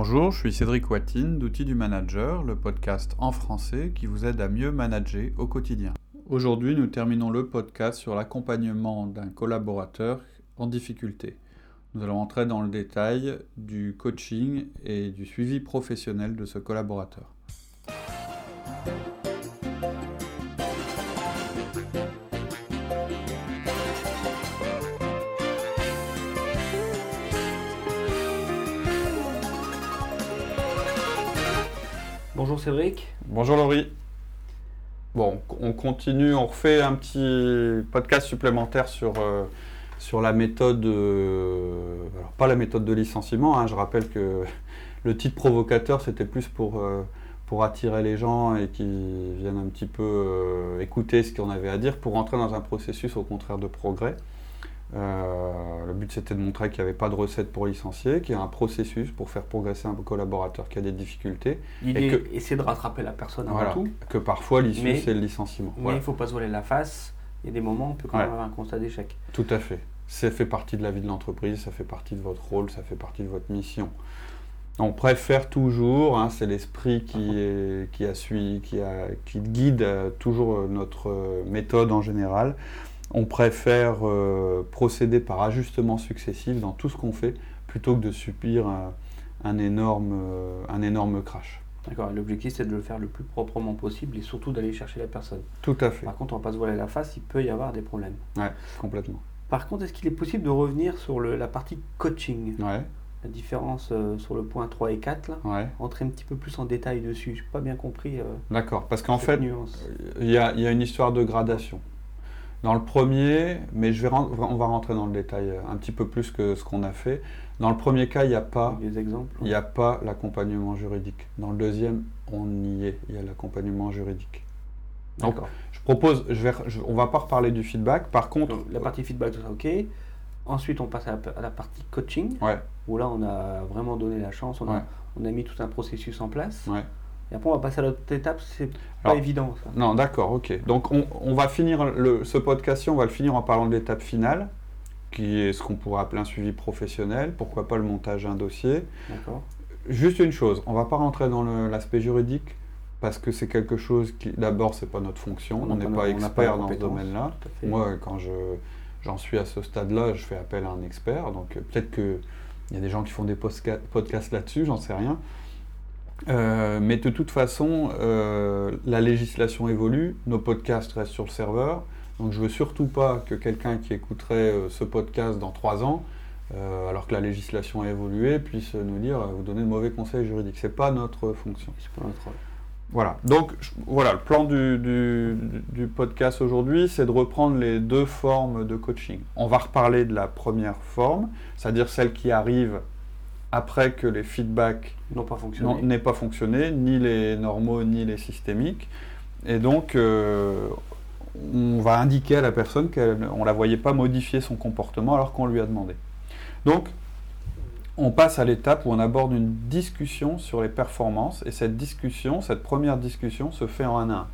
Bonjour, je suis Cédric Watine d'Outils du Manager, le podcast en français qui vous aide à mieux manager au quotidien. Aujourd'hui, nous terminons le podcast sur l'accompagnement d'un collaborateur en difficulté. Nous allons entrer dans le détail du coaching et du suivi professionnel de ce collaborateur. Bonjour Laurie. Bon, on continue, on refait un petit podcast supplémentaire sur, euh, la méthode, euh, alors pas la méthode de licenciement, hein, je rappelle que le titre provocateur c'était plus pour, euh, pour attirer les gens et qu'ils viennent un petit peu écouter ce qu'on avait à dire pour entrer dans un processus au contraire de progrès. Euh, le but c'était de montrer qu'il n'y avait pas de recette pour licencier, qu'il y a un processus pour faire progresser un collaborateur qui a des difficultés. L'idée, que, essayer de rattraper la personne avant tout. Que parfois l'issue c'est le licenciement. Mais il ne faut pas se voiler la face. Il y a des moments où on peut quand même avoir un constat d'échec. Tout à fait. Ça fait partie de la vie de l'entreprise, ça fait partie de votre rôle, ça fait partie de votre mission. On préfère toujours, hein, c'est l'esprit qui, qui, a suivi, qui, a, qui guide toujours notre méthode en général on préfère euh, procéder par ajustements successifs dans tout ce qu'on fait plutôt que de subir un, énorme, euh, un énorme crash. D'accord, l'objectif c'est de le faire le plus proprement possible et surtout d'aller chercher la personne. Tout à fait. Par contre, on va pas se voiler la face, il peut y avoir des problèmes. Ouais, complètement. Par contre, est-ce qu'il est possible de revenir sur la partie coaching? Ouais. La différence euh, sur le point 3 et 4, là, ouais. entrer un petit peu plus en détail dessus. Je n'ai pas bien compris. D'accord, parce qu'en fait, il y, y, a une histoire de gradation. Dans le premier, mais je vais on va rentrer dans le détail un petit peu plus que ce qu'on a fait. Dans le premier cas, il n'y a pas, des exemples, il n'y a pas l'accompagnement juridique. Dans le deuxième, on y est, il y a l'accompagnement juridique. Donc, je propose, je vais, on va pas reparler du feedback. Par contre, la partie feedback, tout ça, ok. Ensuite, on passe à la, partie coaching, ouais. où là, on a vraiment donné la chance, on, a, on a mis tout un processus en place. Ouais. Et après, on va passer à l'autre étape, c'est pas évident ça. Non, d'accord, ok. Donc, on, on va finir le, ce podcast on va le finir en parlant de l'étape finale, qui est ce qu'on pourrait appeler un suivi professionnel, pourquoi pas le montage d'un dossier. D'accord. Juste une chose, on va pas rentrer dans l'aspect juridique, parce que c'est quelque chose qui, d'abord, c'est pas notre fonction, on n'est pas, expert dans ce domaine-là. Moi, quand je, j'en suis à ce stade-là, je fais appel à un expert, donc peut-être qu'il y a des gens qui font des podcasts là-dessus, j'en sais rien. Euh, mais de toute façon, euh, la législation évolue, nos podcasts restent sur le serveur, donc je veux surtout pas que quelqu'un qui écouterait euh, ce podcast dans trois ans, alors que la législation a évolué, puisse nous dire, vous donner de mauvais conseils juridiques. C'est pas notre fonction. C'est pas notre Voilà. Donc voilà, le plan du, du, du podcast aujourd'hui, c'est de reprendre les deux formes de coaching. On va reparler de la première forme, c'est-à-dire celle qui arrive après que les feedbacks n'ont pas fonctionné. n'aient pas fonctionné, ni les normaux ni les systémiques. Et donc, euh, on va indiquer à la personne qu'on ne la voyait pas modifier son comportement alors qu'on lui a demandé. Donc, on passe à l'étape où on aborde une discussion sur les performances. Et cette discussion, cette première discussion, se fait en un à un.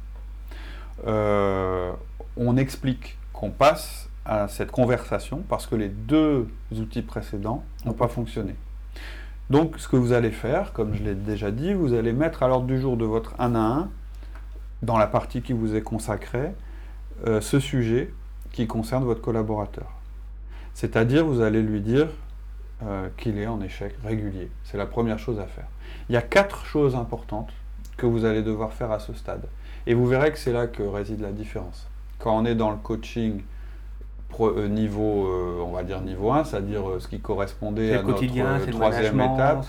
Euh, on explique qu'on passe à cette conversation parce que les deux outils précédents n'ont pas fonctionné. Donc, ce que vous allez faire, comme je l'ai déjà dit, vous allez mettre à l'ordre du jour de votre 1 à 1, dans la partie qui vous est consacrée, euh, ce sujet qui concerne votre collaborateur. C'est-à-dire, vous allez lui dire euh, qu'il est en échec régulier. C'est la première chose à faire. Il y a quatre choses importantes que vous allez devoir faire à ce stade. Et vous verrez que c'est là que réside la différence. Quand on est dans le coaching niveau, euh, on va dire niveau 1, c'est-à-dire euh, ce qui correspondait à notre troisième étape.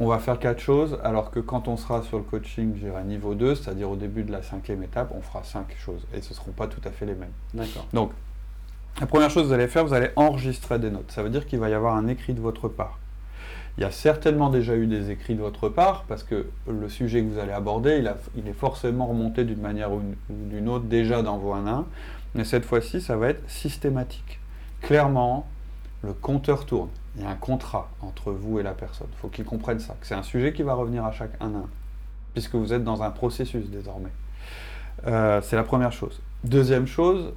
On va faire quatre choses, alors que quand on sera sur le coaching, j'irai niveau 2, c'est-à-dire au début de la cinquième étape, on fera cinq choses, et ce ne seront pas tout à fait les mêmes. D'accord. Donc, la première chose que vous allez faire, vous allez enregistrer des notes. Ça veut dire qu'il va y avoir un écrit de votre part. Il y a certainement déjà eu des écrits de votre part, parce que le sujet que vous allez aborder, il, il est forcément remonté d'une manière ou d'une autre déjà dans vos 1 1. Mais cette fois-ci, ça va être systématique. Clairement, le compteur tourne. Il y a un contrat entre vous et la personne. Il faut qu'ils comprennent ça. C'est un sujet qui va revenir à chaque un à un, puisque vous êtes dans un processus désormais. Euh, c'est la première chose. Deuxième chose,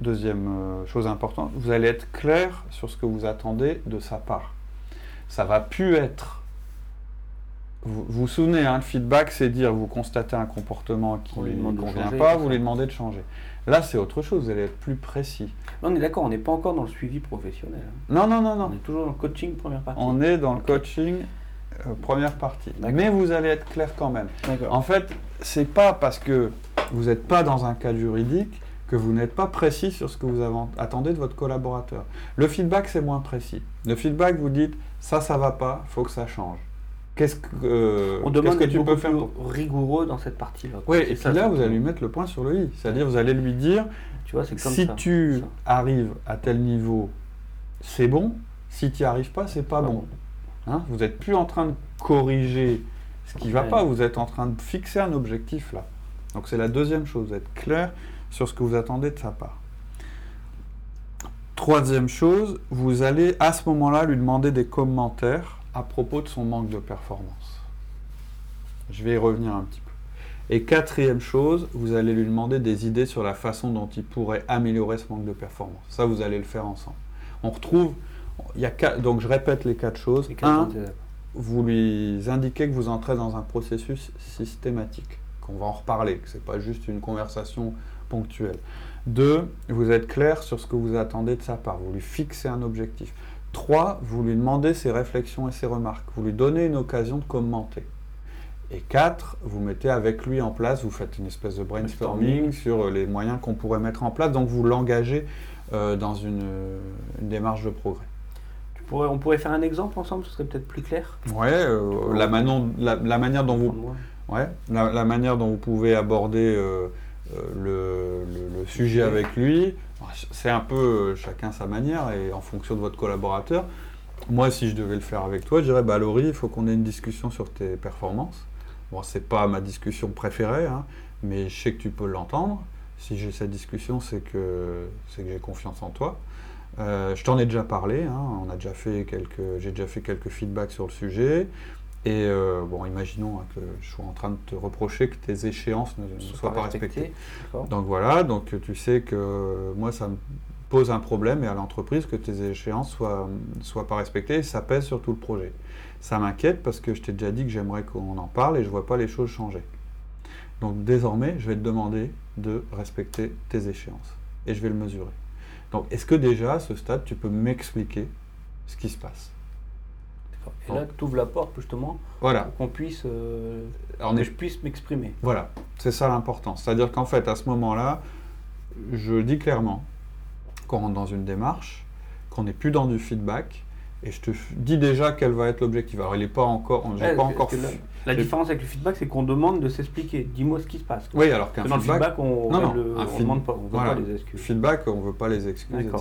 deuxième euh, chose importante, vous allez être clair sur ce que vous attendez de sa part. Ça va plus être vous vous souvenez, hein, le feedback, c'est dire vous constatez un comportement qui ne convient changer, pas, vous lui demandez de changer. Là, c'est autre chose, vous allez être plus précis. On est d'accord, on n'est pas encore dans le suivi professionnel. hein. Non, non, non, On non. est toujours dans le coaching première partie. On est dans le coaching euh, première partie. Mais vous allez être clair quand même. D'accord. En fait, c'est pas parce que vous n'êtes pas dans un cadre juridique que vous n'êtes pas précis sur ce que vous avez- attendez de votre collaborateur. Le feedback, c'est moins précis. Le feedback, vous dites ça, ça va pas, faut que ça change. Qu'est-ce que, euh, On qu'est-ce demande que d'être tu peux faire pour- rigoureux dans cette partie-là. Oui, et ça, puis là, ça. vous allez lui mettre le point sur le i. C'est-à-dire, vous allez lui dire Tu vois, c'est comme si ça. tu Ça. arrives à tel niveau, c'est bon. Si tu n'y arrives pas, c'est pas Pas bon. bon. Hein, vous n'êtes plus en train de corriger ce qui ne va Ouais. pas, vous êtes en train de fixer un objectif là. Donc c'est la deuxième chose, être clair sur ce que vous attendez de sa part. Troisième chose, vous allez à ce moment-là lui demander des commentaires à propos de son manque de performance. Je vais y revenir un petit peu. Et quatrième chose, vous allez lui demander des idées sur la façon dont il pourrait améliorer ce manque de performance. Ça, vous allez le faire ensemble. On retrouve, il y a quatre- donc je répète les quatre choses. Les quatre Un, vous lui indiquez que vous entrez dans un processus systématique, qu'on va en reparler, que ce n'est pas juste une conversation ponctuelle. Deux, vous êtes clair sur ce que vous attendez de sa part, vous lui fixez un objectif. Trois, vous lui demandez ses réflexions et ses remarques, vous lui donnez une occasion de commenter. Et quatre, vous mettez avec lui en place, vous faites une espèce de brainstorming sur les moyens qu'on pourrait mettre en place, donc vous l'engagez euh, dans une, une démarche de progrès. Tu pourrais- on pourrait faire un exemple ensemble, ce serait peut-être plus clair. Ouais, euh, la, manon- la- la manière dont vous. Ouais, la, la manière dont vous pouvez aborder euh, le, le- sujet avec lui, c'est un peu euh, chacun sa manière et en fonction de votre collaborateur. Moi, si je devais le faire avec toi, je dirais bah Laurie, il faut qu'on ait une discussion sur tes performances. Bon, c'est pas ma discussion préférée, hein, mais je sais que tu peux l'entendre. Si j'ai cette discussion, c'est que que j'ai confiance en toi. Euh, je t'en ai déjà parlé, hein, j'ai déjà fait quelques feedbacks sur le sujet. Et euh, bon, imaginons hein, que je sois en train de te reprocher que tes échéances ne, ne soient pas respectées. Donc voilà, donc tu sais que moi ça me pose un problème et à l'entreprise que tes échéances soient, soient pas respectées et ça pèse sur tout le projet. Ça m'inquiète parce que je t'ai déjà dit que j'aimerais qu'on en parle et je vois pas les choses changer. Donc désormais, je vais te demander de respecter tes échéances et je vais le mesurer. Donc est-ce que déjà à ce stade, tu peux m'expliquer ce qui se passe? Et là, tu ouvres la porte justement Voilà. pour qu'on puisse, euh, on que est je puisse m'exprimer. Voilà, c'est ça l'important. C'est-à-dire qu'en fait, à ce moment-là, je dis clairement qu'on rentre dans une démarche, qu'on n'est plus dans du feedback, et je te dis déjà quel va être l'objectif. Alors, il n'est pas encore, j'ai Ouais, pas encore. la, la différence avec le feedback, c'est qu'on demande de s'expliquer. Dis-moi ce qui se passe. Oui, alors qu'un feedback, feedback, on ne demande pas, on veut voilà. pas les excuses. feedback, on veut pas les excuses, etc.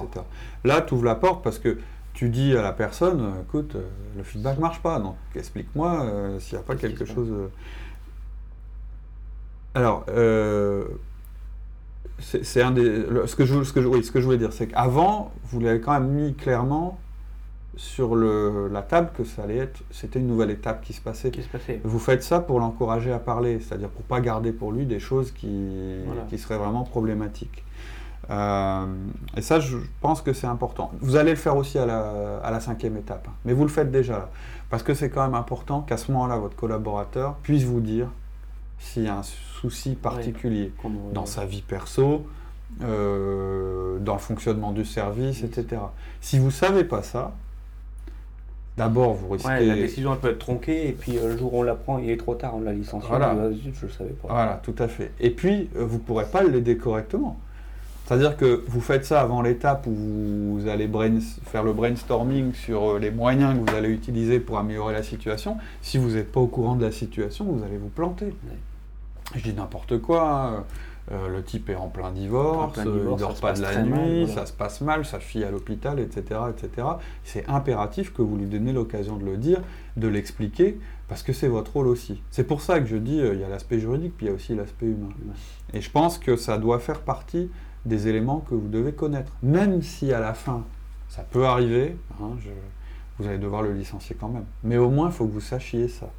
Là, tu ouvres la porte parce que tu dis à la personne, euh, écoute, euh, le feedback marche pas, donc explique-moi euh, s'il n'y a pas quelque se chose. Alors, euh, c'est un des. le- ce, que je, ce, que je, oui, ce que je voulais dire, c'est qu'avant, vous l'avez quand même mis clairement sur le, la table que ça allait être. C'était une nouvelle étape qui se passait. Qui se passait Vous faites ça pour l'encourager à parler, c'est-à-dire pour pas garder pour lui des choses qui, Voilà. qui seraient vraiment problématiques. Euh, et ça, je pense que c'est important. Vous allez le faire aussi à la, à la cinquième étape, hein, mais vous le faites déjà là, parce que c'est quand même important qu'à ce moment-là, votre collaborateur puisse vous dire s'il y a un souci particulier dans sa vie perso, euh, dans le fonctionnement du service, etc. Si vous savez pas ça, d'abord vous risquez. Ouais, la décision elle peut être tronquée et puis euh, le jour où on la prend, il est trop tard, on l'a licencié. Voilà. je le savais pas. Voilà, tout à fait. Et puis, euh, vous ne pourrez pas l'aider correctement. C'est-à-dire que vous faites ça avant l'étape où vous allez faire le brainstorming sur euh, les moyens que vous allez utiliser pour améliorer la situation. Si vous n'êtes pas au courant de la situation, vous allez vous planter. Je dis n'importe quoi. hein. Euh, le type est en plein divorce, En plein euh, divorce, il dort pas de la nuit, mal, voilà. ça se passe mal, sa fille à l'hôpital, etc., etc. C'est impératif que vous lui donniez l'occasion de le dire, de l'expliquer, parce que c'est votre rôle aussi. C'est pour ça que je dis, euh, il y a l'aspect juridique, puis il y a aussi l'aspect humain. Et je pense que ça doit faire partie des éléments que vous devez connaître. Même si à la fin, ça peut arriver, hein, je- vous allez devoir le licencier quand même. Mais au moins, il faut que vous sachiez ça,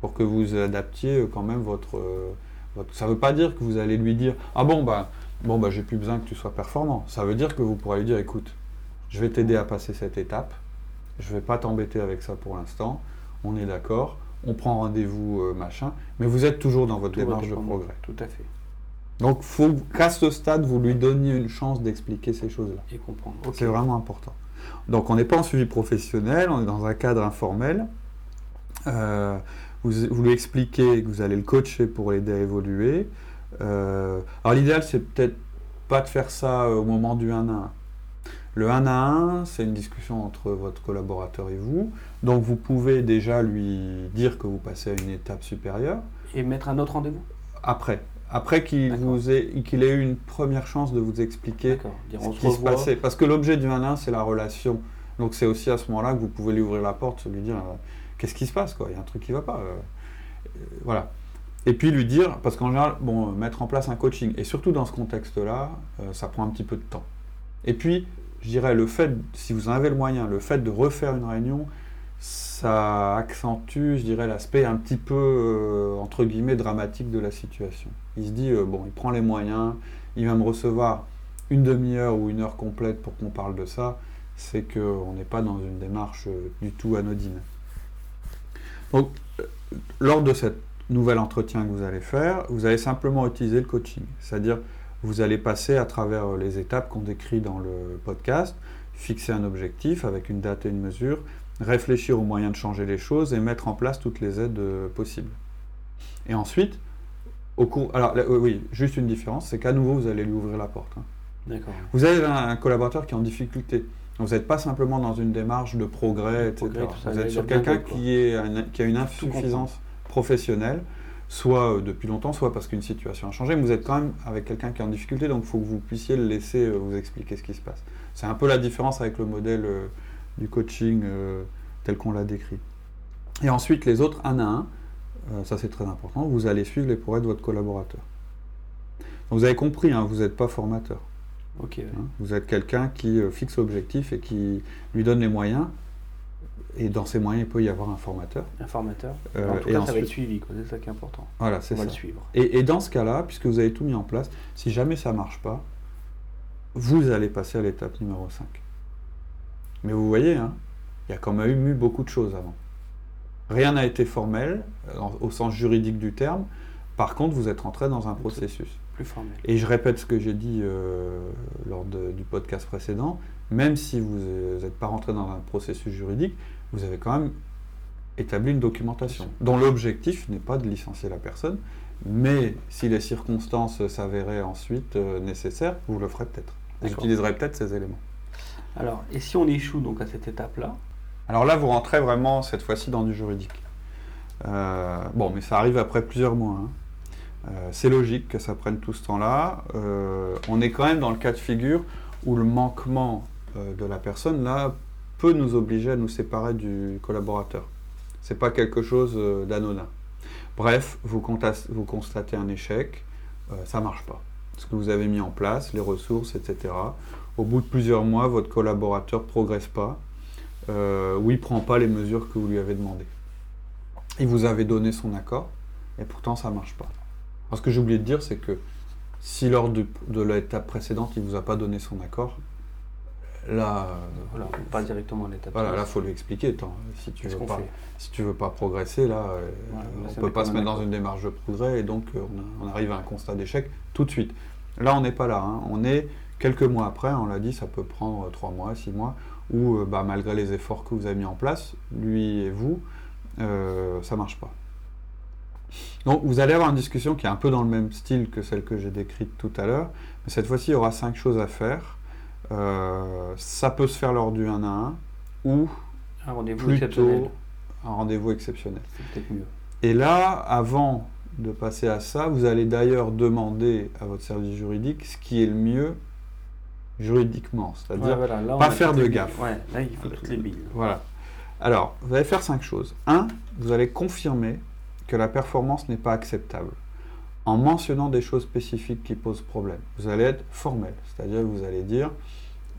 pour que vous adaptiez euh, quand même votre... euh, votre- Ça ne veut pas dire que vous allez lui dire, ah bon, bah, bon, bah, j'ai plus besoin que tu sois performant. Ça veut dire que vous pourrez lui dire, écoute, je vais t'aider à passer cette étape, je ne vais pas t'embêter avec ça pour l'instant, on est d'accord, on prend rendez-vous, euh, machin, mais vous êtes toujours dans votre Tout démarche de progrès. Tout à fait. Donc, faut qu'à ce stade, vous lui donniez une chance d'expliquer ces choses-là. Et comprendre. C'est vraiment important. Donc, on n'est pas en suivi professionnel, on est dans un cadre informel. Euh, vous, vous lui expliquez que vous allez le coacher pour l'aider à évoluer. Euh, alors, l'idéal, c'est peut-être pas de faire ça euh, au moment du 1 à 1. Le 1 à 1, c'est une discussion entre votre collaborateur et vous. Donc, vous pouvez déjà lui dire que vous passez à une étape supérieure. Et mettre un autre rendez-vous? Après. Après qu'il vous ait, qu'il ait eu une première chance de vous expliquer ce qui se passait. Parce que l'objet du 1 c'est la relation. Donc c'est aussi à ce moment-là que vous pouvez lui ouvrir la porte, lui dire euh, qu'est-ce qui se passe, quoi? Il y a un truc qui va pas. euh. Euh, voilà. Et puis lui dire, parce qu'en général, bon, mettre en place un coaching, et surtout dans ce contexte-là, euh, ça prend un petit peu de temps. Et puis, je dirais, le fait, si vous en avez le moyen, le fait de refaire une réunion, ça accentue, je dirais, l'aspect un petit peu, euh, entre guillemets, dramatique de la situation. Il se dit, euh, bon, il prend les moyens, il va me recevoir une demi-heure ou une heure complète pour qu'on parle de ça, c'est qu'on n'est pas dans une démarche euh, du tout anodine. Donc, lors de cet nouvel entretien que vous allez faire, vous allez simplement utiliser le coaching. C'est-à-dire, vous allez passer à travers les étapes qu'on décrit dans le podcast, fixer un objectif avec une date et une mesure, réfléchir aux moyens de changer les choses et mettre en place toutes les aides euh, possibles. Et ensuite, au cours. Alors, là, euh, oui, juste une différence, c'est qu'à nouveau, vous allez lui ouvrir la porte. hein. D'accord. Vous avez un, un collaborateur qui est en difficulté. Vous n'êtes pas simplement dans une démarche de progrès, etc. progrès, tout ça, vous il êtes a sur bien quelqu'un quoi. qui, est un- qui a une insuffisance professionnelle, soit euh, depuis longtemps, soit parce qu'une situation a changé, mais vous êtes quand même avec quelqu'un qui est en difficulté, donc il faut que vous puissiez le laisser euh, vous expliquer ce qui se passe. C'est un peu la différence avec le modèle euh, du coaching euh, tel qu'on l'a décrit. Et ensuite, les autres, un à un, euh, ça c'est très important, vous allez suivre les progrès de votre collaborateur. Donc, vous avez compris, hein, vous n'êtes pas formateur. Ouais. Hein, Vous êtes quelqu'un qui euh, fixe l'objectif et qui lui donne les moyens. Et dans ces moyens, il peut y avoir un formateur. Un formateur. En tout et cas, ça va ensuite- être suivi. C'est ça qui est important. Voilà, c'est va ça. le suivre. Et, et dans ce cas-là, puisque vous avez tout mis en place, si jamais ça ne marche pas, vous allez passer à l'étape numéro 5. Mais vous voyez, hein, il y a quand même eu beaucoup de choses avant. Rien n'a été formel, euh, au sens juridique du terme. Par contre, vous êtes rentré dans un processus. Plus formel. Et je répète ce que j'ai dit euh, lors de- du podcast précédent, même si vous n'êtes pas rentré dans un processus juridique, vous avez quand même établi une documentation dont l'objectif n'est pas de licencier la personne, mais si les circonstances s'avéraient ensuite euh, nécessaires, vous le ferez peut-être. Vous utiliserez peut-être ces éléments. Alors, et si on échoue donc à cette étape-là Alors là, vous rentrez vraiment cette fois-ci dans du juridique. Euh, bon, mais ça arrive après plusieurs mois. hein. Euh, c'est logique que ça prenne tout ce temps-là. Euh, on est quand même dans le cas de figure où le manquement de la personne là peut nous obliger à nous séparer du collaborateur. C'est pas quelque chose d'anodin. Bref, vous, vous constatez un échec, ça marche pas. Ce que vous avez mis en place, les ressources, etc. Au bout de plusieurs mois, votre collaborateur progresse pas euh, ou il prend pas les mesures que vous lui avez demandées. Il vous avait donné son accord, et pourtant ça marche pas. Alors, ce que j'ai oublié de dire, c'est que si lors de l'étape précédente, il vous a pas donné son accord, là, euh, Voilà, passe directement à l'étape. voilà, là, faut lui expliquer. Attends, si tu veux pas, si tu veux pas progresser, là, euh, on ça peut pas se mettre dans une démarche de progrès, et donc on, a- on arrive à un constat d'échec tout de suite. Là, on n'est pas là. hein. On est quelques mois après. On l'a dit, ça peut prendre trois mois, six mois, où euh, bah, malgré les efforts que vous avez mis en place, lui et vous, euh, ça marche pas. Donc, vous allez avoir une discussion qui est un peu dans le même style que celle que j'ai décrite tout à l'heure, mais cette fois-ci, il y aura cinq choses à faire. Euh, ça peut se faire lors du 1 à 1 ou Un rendez-vous exceptionnel. un rendez-vous exceptionnel. C'est peut-être mieux. Et là, avant de passer à ça, vous allez d'ailleurs demander à votre service juridique ce qui est le mieux juridiquement. C'est-à-dire, Ouais, voilà, pas faire de gaffe. Ouais, là, il faut toutes les billes. voilà. Alors, vous allez faire cinq choses. Un, vous allez confirmer que la performance n'est pas acceptable en mentionnant des choses spécifiques qui posent problème. Vous allez être formel, c'est-à-dire vous allez dire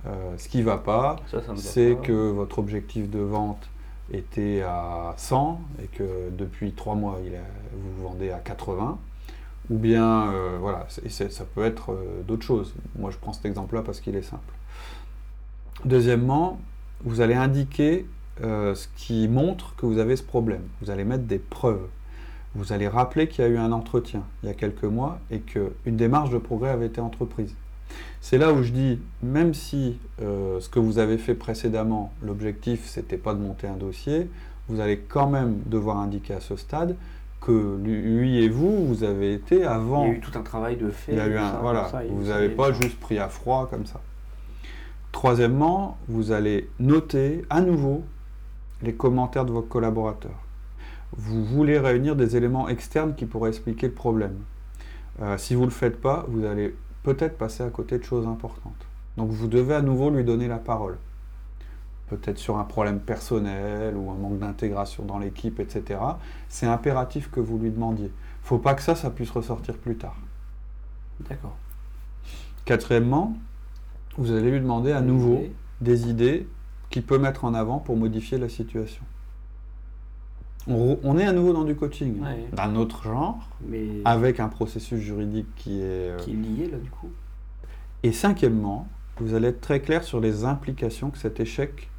euh, ce qui ne va pas, c'est que votre objectif de vente était à 100 et que depuis trois mois, il a- vous vendez à 80. Ou bien, euh, voilà, c'est- ça peut être euh, d'autres choses. Moi, je prends cet exemple-là parce qu'il est simple. Deuxièmement, vous allez indiquer euh, ce qui montre que vous avez ce problème. Vous allez mettre des preuves. Vous allez rappeler qu'il y a eu un entretien il y a quelques mois et qu'une démarche de progrès avait été entreprise. C'est là où je dis, même si ce que vous avez fait précédemment, l'objectif, c'était pas de monter un dossier, vous allez quand même devoir indiquer à ce stade que lui et vous, vous avez été avant. Il y a eu tout un travail de fait. Il y a eu un, voilà, vous n'avez pas juste pris à froid comme ça. Troisièmement, vous allez noter à nouveau les commentaires de vos collaborateurs. Vous voulez réunir des éléments externes qui pourraient expliquer le problème. Euh, si vous ne le faites pas, vous allez peut-être passer à côté de choses importantes. Donc vous devez à nouveau lui donner la parole. Peut-être sur un problème personnel ou un manque d'intégration dans l'équipe, etc. C'est impératif que vous lui demandiez. Il ne faut pas que ça, ça puisse ressortir plus tard. D'accord. Quatrièmement, vous allez lui demander à nouveau des idées qu'il peut mettre en avant pour modifier la situation. On, est à nouveau dans du coaching, d'un autre genre, Mais avec un processus juridique qui est... Euh, qui est lié là du coup. Et cinquièmement, vous allez être très clair sur les implications que cet échec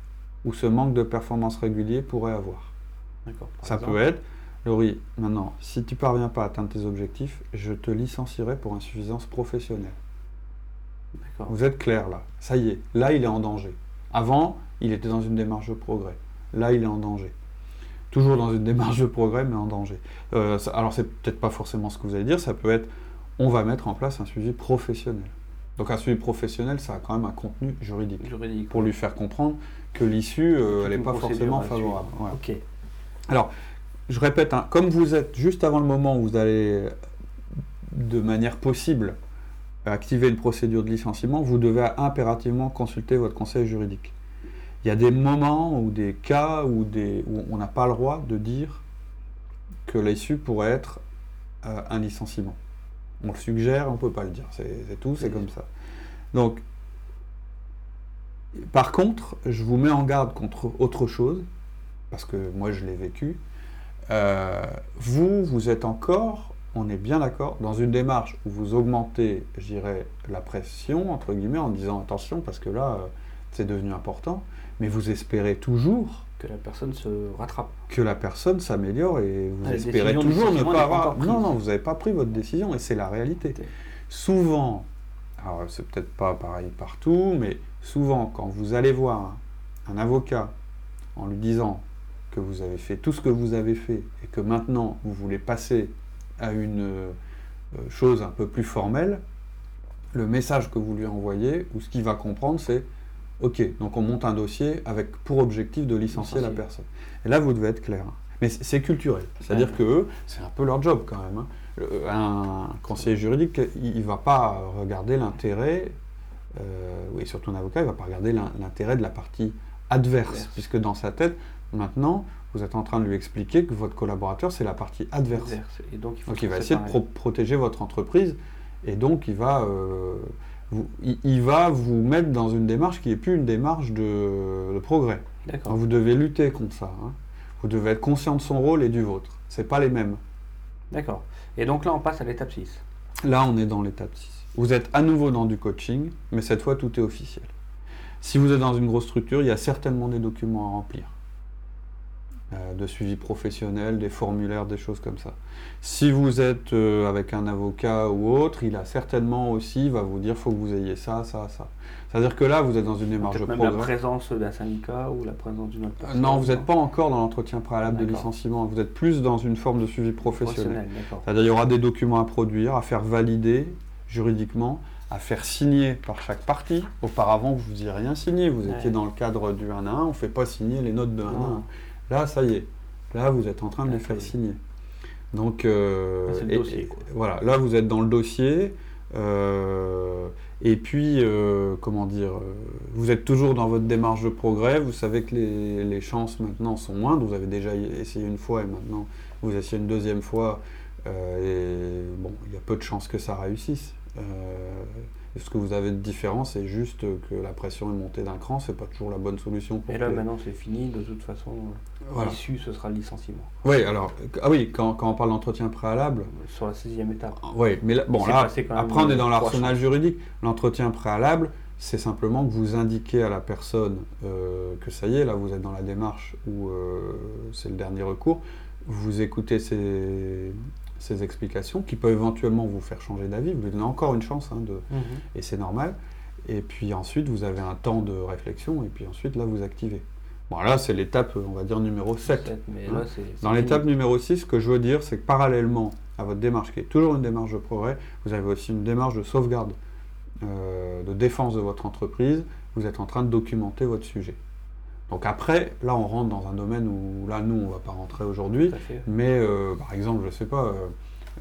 ou ce manque de performance régulier pourrait avoir. Ça peut être, Laurie, maintenant, si tu parviens pas à atteindre tes objectifs, je te licencierai pour insuffisance professionnelle. Vous êtes clair là. Ça y est, là il est en danger. Avant, il était dans une démarche de progrès. Là, il est en danger. Toujours dans une démarche de progrès, mais en danger. Euh, alors, c'est peut-être pas forcément ce que vous allez dire, ça peut être on va mettre en place un suivi professionnel. Donc, un suivi professionnel, ça a quand même un contenu juridique. pour lui faire comprendre que l'issue, euh, elle n'est pas forcément favorable. Ok. Alors, je répète, hein, comme vous êtes juste avant le moment où vous allez, de manière possible, activer une procédure de licenciement, vous devez impérativement consulter votre conseil juridique. Il y a des moments ou des cas où, des, où on n'a pas le droit de dire que l'issue pourrait être euh, un licenciement. On le suggère, on ne peut pas le dire. C'est tout, c'est comme ça. Donc, par contre, je vous mets en garde contre autre chose, parce que moi je l'ai vécu. Euh, vous, vous êtes encore on est bien d'accord, dans une démarche où vous augmentez, je dirais, la pression, entre guillemets, en disant attention, parce que là, euh, c'est devenu important, mais vous espérez toujours que la personne se rattrape. Que la personne s'améliore et vous espérez toujours ne pas avoir. Non, non, vous n'avez pas pris votre décision et c'est la réalité. Souvent, alors c'est peut-être pas pareil partout, mais souvent, quand vous allez voir un avocat en lui disant que vous avez fait tout ce que vous avez fait et que maintenant vous voulez passer à une euh, chose un peu plus formelle, le message que vous lui envoyez, ou ce qu'il va comprendre, c'est OK, donc on monte un dossier avec pour objectif de licencier, la personne. Et là, vous devez être clair. Mais c'est culturel. C'est-à-dire que eux, c'est un peu leur job quand même. Hein. Un conseiller juridique, il ne va pas regarder l'intérêt, euh, oui, surtout un avocat, il ne va pas regarder l'intérêt de la partie adverse, puisque dans sa tête, maintenant, vous êtes en train de lui expliquer que votre collaborateur, c'est la partie adverse. Et donc, il, va essayer de protéger votre entreprise. Et donc, il va, euh, vous, il, va vous mettre dans une démarche qui n'est plus une démarche de, progrès. vous devez lutter contre ça. Hein. Vous devez être conscient de son rôle et du vôtre. Ce pas les mêmes. D'accord. Et donc là, on passe à l'étape 6. Là, on est dans l'étape 6. Vous êtes à nouveau dans du coaching, mais cette fois, tout est officiel. Si vous êtes dans une grosse structure, il y a certainement des documents à remplir. Euh, de suivi professionnel, des formulaires, des choses comme ça. Si vous êtes euh, avec un avocat ou autre, il a certainement aussi, va vous dire, faut que vous ayez ça, ça, ça. C'est-à-dire que là, vous êtes dans une démarche de la présence d'un syndicat ou la présence d'une autre personne Non, vous n'êtes pas encore dans l'entretien préalable de licenciement. Vous êtes plus dans une forme de suivi professionnel. C'est-à-dire qu'il y aura des documents à produire, à faire valider juridiquement, à faire signer par chaque partie. Auparavant, vous n'aviez rien signé. Vous étiez dans le cadre du 1 à 1. On ne fait pas signer les notes de 1 à 1. Là, ça y est. Là, vous êtes en train de les faire signer. Donc, euh, voilà, là, vous êtes dans le dossier. Euh, et puis, euh, comment dire, vous êtes toujours dans votre démarche de progrès. Vous savez que les, chances maintenant sont moindres. Vous avez déjà essayé une fois et maintenant vous essayez une deuxième fois. et bon, il y a peu de chances que ça réussisse ce que vous avez de différent, c'est juste que la pression est montée d'un cran, c'est pas toujours la bonne solution. Pour Et là, maintenant, c'est fini. De toute façon, l'issue, ce sera le licenciement. Oui, alors, ah oui, quand, quand on parle d'entretien préalable. Sur la sixième étape. Oui, mais là, bon, là, après, on est dans l'arsenal juridique. L'entretien préalable, c'est simplement que vous indiquez à la personne que ça y est, là vous êtes dans la démarche où c'est le dernier recours, vous écoutez ces, ces, explications qui peuvent éventuellement vous faire changer d'avis, vous lui donnez encore une chance, hein, de, Mhm. et c'est normal. Et puis ensuite, vous avez un temps de réflexion, et puis ensuite, là, vous activez. Bon, là, c'est l'étape, on va dire, numéro 7. Peut-être, Mais Hein. là, Dans l'étape numéro 6, ce que je veux dire, c'est que parallèlement à votre démarche, qui est toujours une démarche de progrès, vous avez aussi une démarche de sauvegarde, euh, de défense de votre entreprise. Vous êtes en train de documenter votre sujet. Donc après, là, on rentre dans un domaine où, là, nous, on ne va pas rentrer aujourd'hui, mais euh, par exemple, je ne sais pas, euh,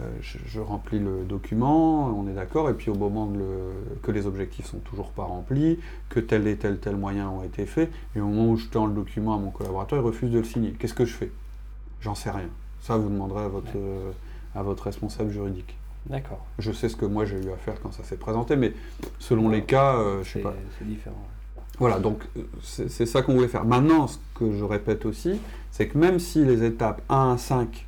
euh, je, je remplis le document, on est d'accord, et puis au moment de le- que les objectifs sont toujours pas remplis, que tel et tel tel moyen ont été faits, et au moment où je tends le document à mon collaborateur, il refuse de le signer. Qu'est-ce que je fais? J'en sais rien. Ça, vous demanderez à votre, Ouais. euh, à votre responsable juridique. D'accord. Je sais ce que moi j'ai eu à faire quand ça s'est présenté, mais selon les cas, euh, je sais pas. c'est différent. Voilà, donc euh, c'est ça qu'on voulait faire. Maintenant, ce que je répète aussi, c'est que même si les étapes 1 à 5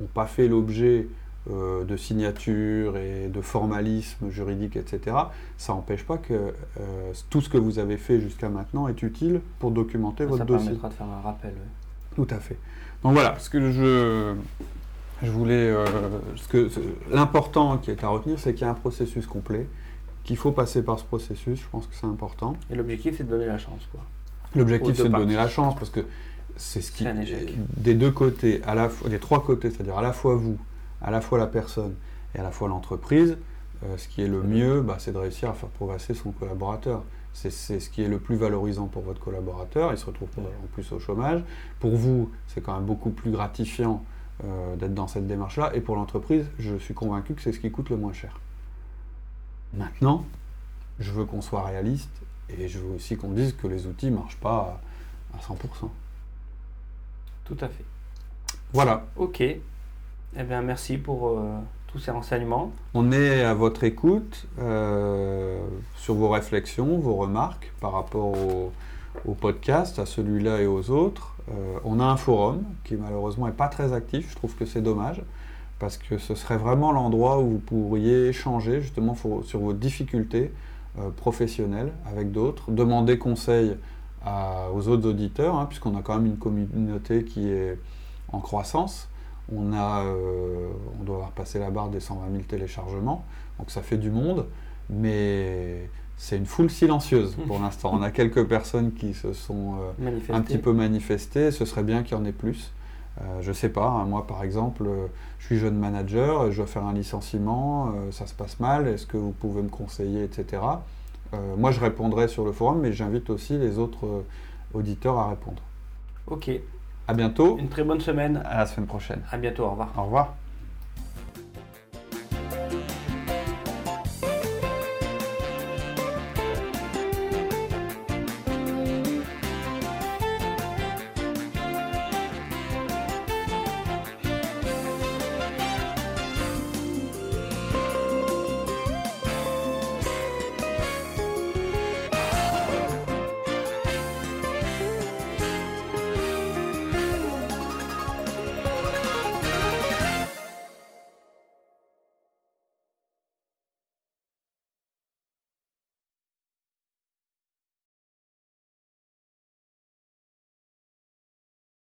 n'ont pas fait l'objet euh, de signature et de formalisme juridique, etc., ça n'empêche pas que euh, tout ce que vous avez fait jusqu'à maintenant est utile pour documenter votre Ça dossier. permettra de faire un rappel. ouais. Tout à fait. Donc voilà, ce que je, je voulais. euh, ce que, ce- L'important qui est à retenir, c'est qu'il y a un processus complet, qu'il faut passer par ce processus, je pense que c'est important. Et l'objectif, c'est de donner la chance. Quoi. L'objectif, c'est de donner la chance parce que c'est ce qui, un échec. des deux côtés, à la fois, des trois côtés, c'est-à-dire à la fois vous, à la fois la personne et à la fois l'entreprise, euh, ce qui est le mieux, bah, c'est de réussir à faire progresser son collaborateur. C'est ce qui est le plus valorisant pour votre collaborateur, il se retrouve pas en plus au chômage. Pour vous, c'est quand même beaucoup plus gratifiant euh, d'être dans cette démarche-là, et pour l'entreprise, je suis convaincu que c'est ce qui coûte le moins cher. Maintenant, je veux qu'on soit réaliste, et je veux aussi qu'on dise que les outils ne marchent pas à, à 100%. Tout à fait. Voilà, Ok. Eh bien, merci pour euh, tous ces renseignements. on est à votre écoute euh, sur vos réflexions, vos remarques par rapport au, au podcast, à celui-là et aux autres. Euh, on a un forum qui malheureusement n'est pas très actif, je trouve que c'est dommage, parce que ce serait vraiment l'endroit où vous pourriez échanger justement sur vos difficultés euh, professionnelles avec d'autres, demander conseil à- aux autres auditeurs, hein, puisqu'on a quand même une communauté qui est en croissance. On, a, euh, on doit avoir passé la barre des 120 000 téléchargements, donc ça fait du monde, mais c'est une foule silencieuse pour l'instant. On a quelques personnes qui se sont euh, un petit peu manifestées, ce serait bien qu'il y en ait plus. Euh, je sais pas, hein, moi par exemple, euh, je suis jeune manager, je dois faire un licenciement, euh, ça se passe mal, est-ce que vous pouvez me conseiller, etc. Euh, moi je répondrai sur le forum, mais j'invite aussi les autres auditeurs à répondre. Ok. À bientôt, Une très bonne semaine. à la semaine prochaine. À bientôt. Au revoir. Au revoir.